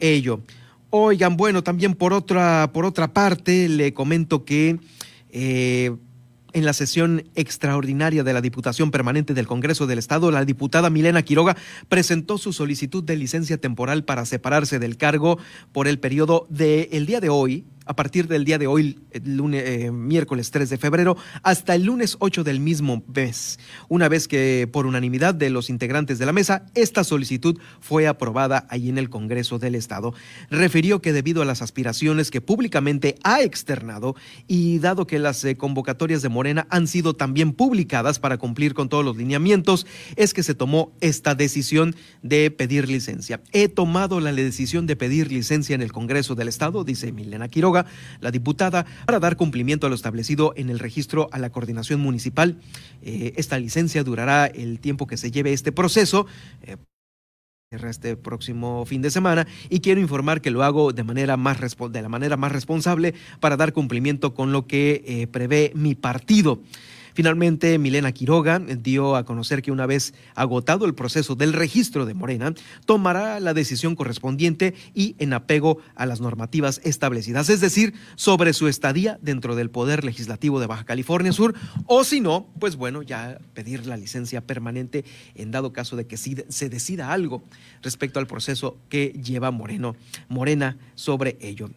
ello. Oigan, bueno, también por otra, por otra parte, le comento que eh, en la sesión extraordinaria de la Diputación Permanente del Congreso del Estado, la diputada Milena Quiroga presentó su solicitud de licencia temporal para separarse del cargo por el periodo del día de hoy, a partir del día de hoy, eh, miércoles 3 de febrero, hasta el lunes 8 del mismo mes. Una vez que por unanimidad de los integrantes de la mesa, esta solicitud fue aprobada ahí en el Congreso del Estado. Refirió que debido a las aspiraciones que públicamente ha externado y dado que las eh, convocatorias de Morena han sido también publicadas para cumplir con todos los lineamientos, es que se tomó esta decisión de pedir licencia. He tomado la decisión de pedir licencia en el Congreso del Estado, dice Milena Quiroga la diputada, para dar cumplimiento a lo establecido en el registro a la coordinación municipal. Eh, esta licencia durará el tiempo que se lleve este proceso. Eh, este próximo fin de semana y quiero informar que lo hago de manera más de la manera más responsable para dar cumplimiento con lo que eh, prevé mi partido. Finalmente, Milena Quiroga dio a conocer que una vez agotado el proceso del registro de Morena, tomará la decisión correspondiente y en apego a las normativas establecidas, es decir, sobre su estadía dentro del Poder Legislativo de Baja California Sur, o si no, pues bueno, ya pedir la licencia permanente en dado caso de que se decida algo respecto al proceso que lleva Moreno, Morena sobre ello.